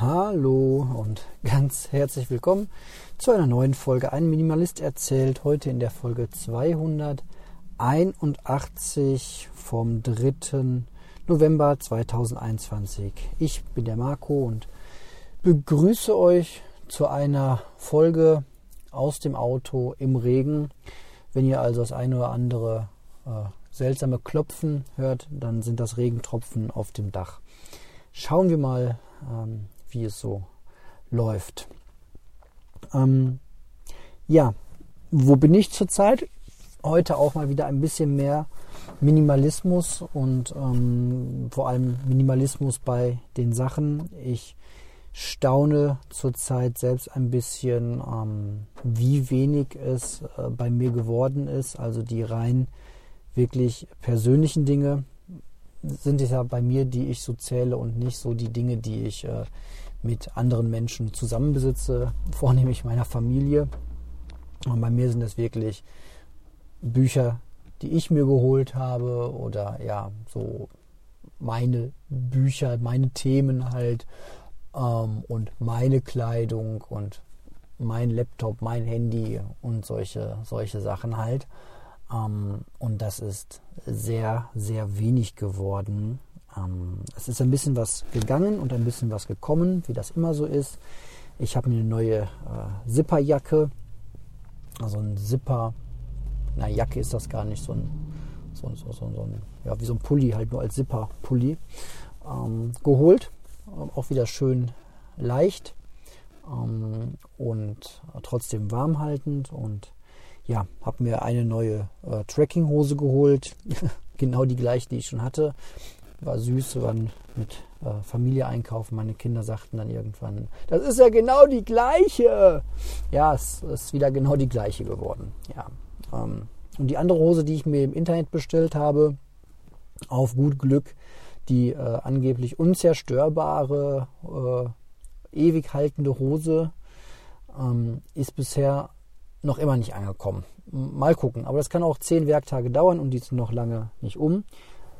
Hallo und ganz herzlich willkommen zu einer neuen Folge. Ein Minimalist erzählt heute in der Folge 281 vom 3. November 2021. Ich bin der Marco und begrüße euch zu einer Folge aus dem Auto im Regen. Wenn ihr also das eine oder andere äh, seltsame Klopfen hört, dann sind das Regentropfen auf dem Dach. Schauen wir mal, ähm, wie es so läuft. Ähm, ja, wo bin ich zurzeit? Heute auch mal wieder ein bisschen mehr Minimalismus und ähm, vor allem Minimalismus bei den Sachen. Ich staune zurzeit selbst ein bisschen, ähm, wie wenig es äh, bei mir geworden ist. Also die rein wirklich persönlichen Dinge sind es ja bei mir, die ich so zähle und nicht so die Dinge, die ich äh, mit anderen Menschen zusammen besitze, vornehmlich meiner Familie. Und bei mir sind es wirklich Bücher, die ich mir geholt habe oder ja, so meine Bücher, meine Themen halt ähm, und meine Kleidung und mein Laptop, mein Handy und solche, solche Sachen halt. Ähm, und das ist sehr, sehr wenig geworden. Ähm, es ist ein bisschen was gegangen und ein bisschen was gekommen, wie das immer so ist. Ich habe mir eine neue äh, Zipperjacke, also ein Zipper, na Jacke ist das gar nicht, so ein, so, so, so, so ein ja, wie so ein Pulli, halt nur als Zipper-Pulli, ähm, geholt. Ähm, auch wieder schön leicht ähm, und trotzdem warmhaltend und ja, habe mir eine neue äh, Trekkinghose geholt, genau die gleiche, die ich schon hatte war süß, wir waren mit äh, Familie einkaufen. Meine Kinder sagten dann irgendwann, das ist ja genau die gleiche. Ja, es ist wieder genau die gleiche geworden. Ja. Ähm, und die andere Hose, die ich mir im Internet bestellt habe, auf gut Glück, die äh, angeblich unzerstörbare, äh, ewig haltende Hose, ähm, ist bisher noch immer nicht angekommen. Mal gucken. Aber das kann auch zehn Werktage dauern und die sind noch lange nicht um.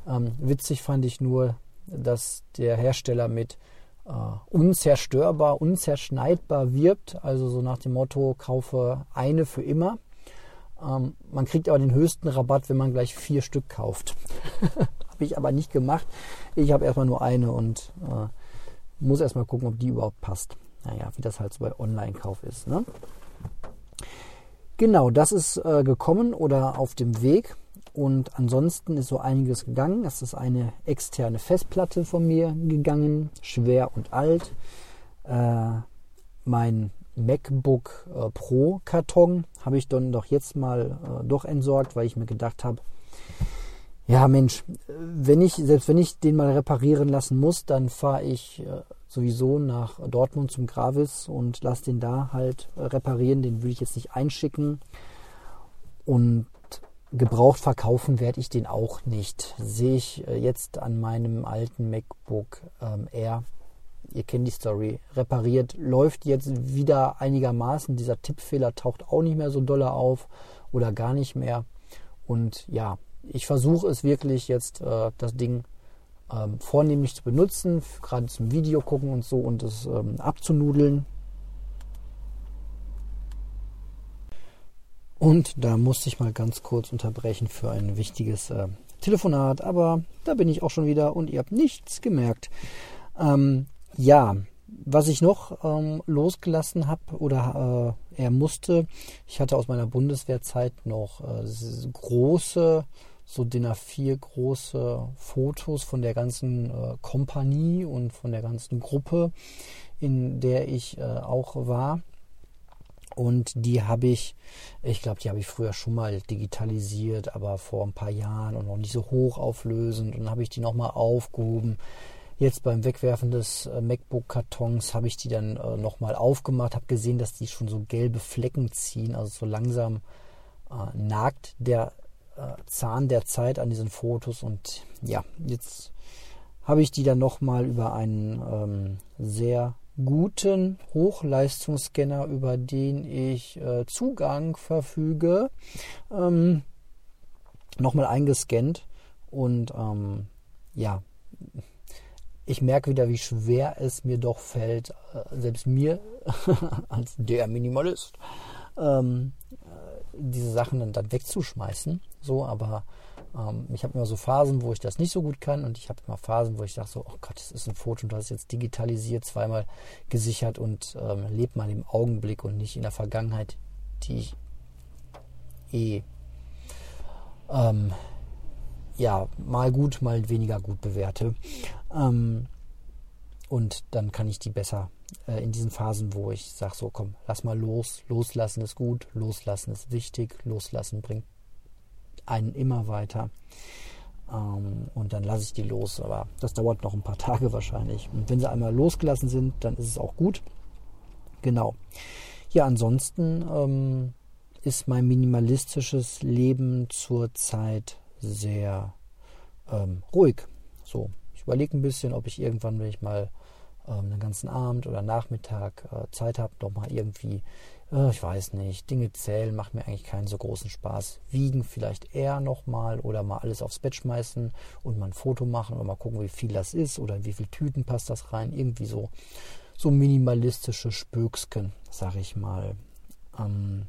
Ähm, witzig fand ich nur, dass der Hersteller mit äh, unzerstörbar, unzerschneidbar wirbt, also so nach dem Motto, kaufe eine für immer. Ähm, man kriegt aber den höchsten Rabatt, wenn man gleich vier Stück kauft. habe ich aber nicht gemacht. Ich habe erstmal nur eine und äh, muss erstmal gucken, ob die überhaupt passt. Naja, wie das halt so bei Online-Kauf ist. Ne? Genau, das ist äh, gekommen oder auf dem Weg. Und ansonsten ist so einiges gegangen. Es ist eine externe Festplatte von mir gegangen, schwer und alt. Äh, mein MacBook äh, Pro Karton habe ich dann doch jetzt mal äh, doch entsorgt, weil ich mir gedacht habe, ja Mensch, wenn ich, selbst wenn ich den mal reparieren lassen muss, dann fahre ich äh, sowieso nach Dortmund zum Gravis und lasse den da halt äh, reparieren. Den würde ich jetzt nicht einschicken. Und gebraucht verkaufen werde ich den auch nicht. Sehe ich äh, jetzt an meinem alten MacBook ähm, Air. Ihr kennt die Story. Repariert, läuft jetzt wieder einigermaßen. Dieser Tippfehler taucht auch nicht mehr so doll auf oder gar nicht mehr. Und ja, ich versuche es wirklich jetzt, äh, das Ding ähm, vornehmlich zu benutzen, gerade zum Video gucken und so und es ähm, abzunudeln. Und da musste ich mal ganz kurz unterbrechen für ein wichtiges äh, Telefonat, aber da bin ich auch schon wieder und ihr habt nichts gemerkt. Ähm, ja, was ich noch ähm, losgelassen habe oder äh, er musste, ich hatte aus meiner Bundeswehrzeit noch äh, große, so DIN A4 große Fotos von der ganzen äh, Kompanie und von der ganzen Gruppe, in der ich äh, auch war. Und die habe ich, ich glaube, die habe ich früher schon mal digitalisiert, aber vor ein paar Jahren und noch nicht so hochauflösend. Und dann habe ich die nochmal aufgehoben. Jetzt beim Wegwerfen des äh, MacBook-Kartons habe ich die dann äh, nochmal aufgemacht, habe gesehen, dass die schon so gelbe Flecken ziehen. Also so langsam äh, nagt der äh, Zahn der Zeit an diesen Fotos. Und ja, jetzt habe ich die dann nochmal über einen ähm, sehr guten Hochleistungsscanner, über den ich äh, Zugang verfüge, ähm, nochmal eingescannt und ähm, ja, ich merke wieder, wie schwer es mir doch fällt, äh, selbst mir als der Minimalist, ähm, äh, diese Sachen dann, dann wegzuschmeißen. So, aber ähm, ich habe immer so Phasen, wo ich das nicht so gut kann und ich habe immer Phasen, wo ich sage so, oh Gott, das ist ein Foto und das ist jetzt digitalisiert, zweimal gesichert und ähm, lebt mal im Augenblick und nicht in der Vergangenheit, die ich eh ähm, ja, mal gut, mal weniger gut bewerte. Ähm, und dann kann ich die besser äh, in diesen Phasen, wo ich sage, so komm, lass mal los, loslassen ist gut, loslassen ist wichtig, loslassen bringt einen immer weiter. Ähm, und dann lasse ich die los, aber das dauert noch ein paar Tage wahrscheinlich. Und wenn sie einmal losgelassen sind, dann ist es auch gut. Genau. Ja, ansonsten ähm, ist mein minimalistisches Leben zurzeit sehr ähm, ruhig. So, ich überlege ein bisschen, ob ich irgendwann, wenn ich mal ähm, einen ganzen Abend oder Nachmittag äh, Zeit habe, noch mal irgendwie, ich weiß nicht, Dinge zählen, macht mir eigentlich keinen so großen Spaß. Wiegen vielleicht eher noch mal oder mal alles aufs Bett schmeißen und mal ein Foto machen oder mal gucken, wie viel das ist oder in wie viele Tüten passt das rein. Irgendwie so, so minimalistische Spöksken, sag ich mal. Ähm,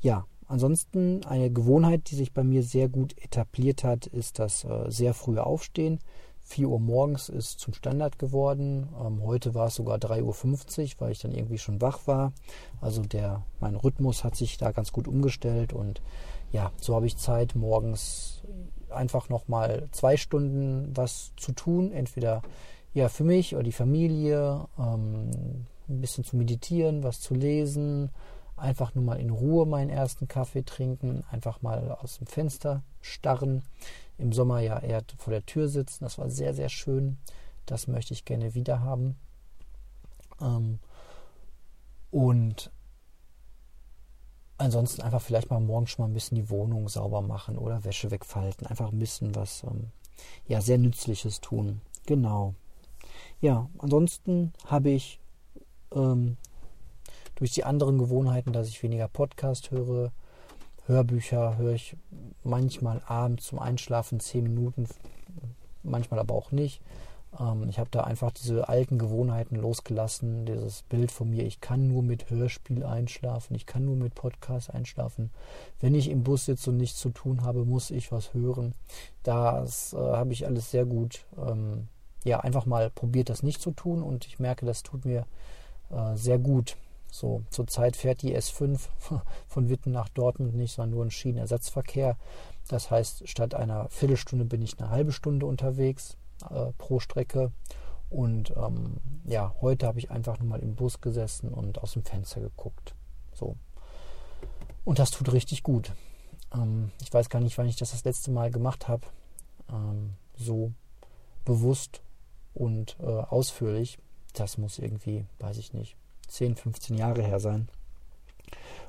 ja, ansonsten eine Gewohnheit, die sich bei mir sehr gut etabliert hat, ist das äh, sehr frühe Aufstehen. 4 Uhr morgens ist zum Standard geworden. Ähm, heute war es sogar 3.50 Uhr, weil ich dann irgendwie schon wach war. Also der, mein Rhythmus hat sich da ganz gut umgestellt und ja, so habe ich Zeit, morgens einfach nochmal zwei Stunden was zu tun. Entweder ja für mich oder die Familie, ähm, ein bisschen zu meditieren, was zu lesen, einfach nur mal in Ruhe meinen ersten Kaffee trinken, einfach mal aus dem Fenster starren. Im Sommer ja eher vor der Tür sitzen. Das war sehr, sehr schön. Das möchte ich gerne wieder haben. Ähm, und ansonsten einfach vielleicht mal morgens schon mal ein bisschen die Wohnung sauber machen oder Wäsche wegfalten. Einfach ein bisschen was ähm, ja, sehr Nützliches tun. Genau. Ja, ansonsten habe ich ähm, durch die anderen Gewohnheiten, dass ich weniger Podcast höre, Hörbücher höre ich manchmal abends zum Einschlafen zehn Minuten, manchmal aber auch nicht. Ähm, ich habe da einfach diese alten Gewohnheiten losgelassen, dieses Bild von mir, ich kann nur mit Hörspiel einschlafen, ich kann nur mit Podcast einschlafen. Wenn ich im Bus sitze und nichts zu tun habe, muss ich was hören. Das äh, habe ich alles sehr gut, ähm, ja, einfach mal probiert, das nicht zu tun und ich merke, das tut mir äh, sehr gut. So, zurzeit fährt die S5 von Witten nach Dortmund nicht, sondern nur ein Schienenersatzverkehr. Das heißt, statt einer Viertelstunde bin ich eine halbe Stunde unterwegs äh, pro Strecke. Und ähm, ja, heute habe ich einfach nur mal im Bus gesessen und aus dem Fenster geguckt. So. Und das tut richtig gut. Ähm, ich weiß gar nicht, wann ich das das letzte Mal gemacht habe. Ähm, so bewusst und äh, ausführlich. Das muss irgendwie, weiß ich nicht, 10, 15 Jahre her sein.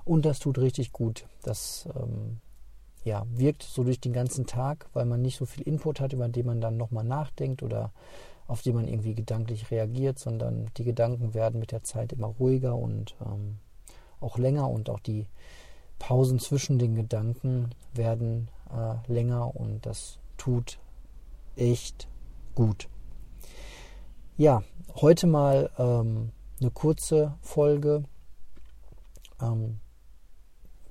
Und das tut richtig gut. Das ähm, ja, wirkt so durch den ganzen Tag, weil man nicht so viel Input hat, über den man dann nochmal nachdenkt oder auf den man irgendwie gedanklich reagiert, sondern die Gedanken werden mit der Zeit immer ruhiger und ähm, auch länger und auch die Pausen zwischen den Gedanken werden äh, länger und das tut echt gut. Ja, heute mal ähm, eine kurze Folge. Ähm,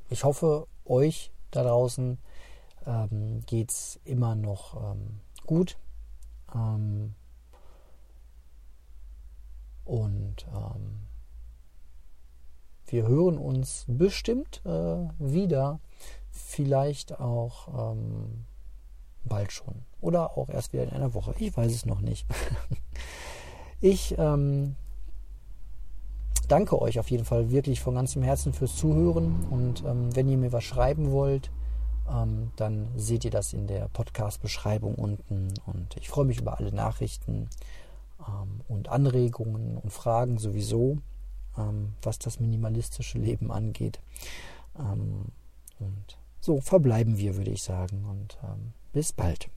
ich hoffe, euch da draußen ähm, geht es immer noch ähm, gut. Ähm, und ähm, wir hören uns bestimmt äh, wieder, vielleicht auch ähm, bald schon oder auch erst wieder in einer Woche. Ich weiß es noch nicht. ich ähm, danke euch auf jeden Fall wirklich von ganzem Herzen fürs Zuhören. Und ähm, wenn ihr mir was schreiben wollt, ähm, dann seht ihr das in der Podcast-Beschreibung unten. Und ich freue mich über alle Nachrichten ähm, und Anregungen und Fragen sowieso, ähm, was das minimalistische Leben angeht. Ähm, und so verbleiben wir, würde ich sagen. Und ähm, bis bald.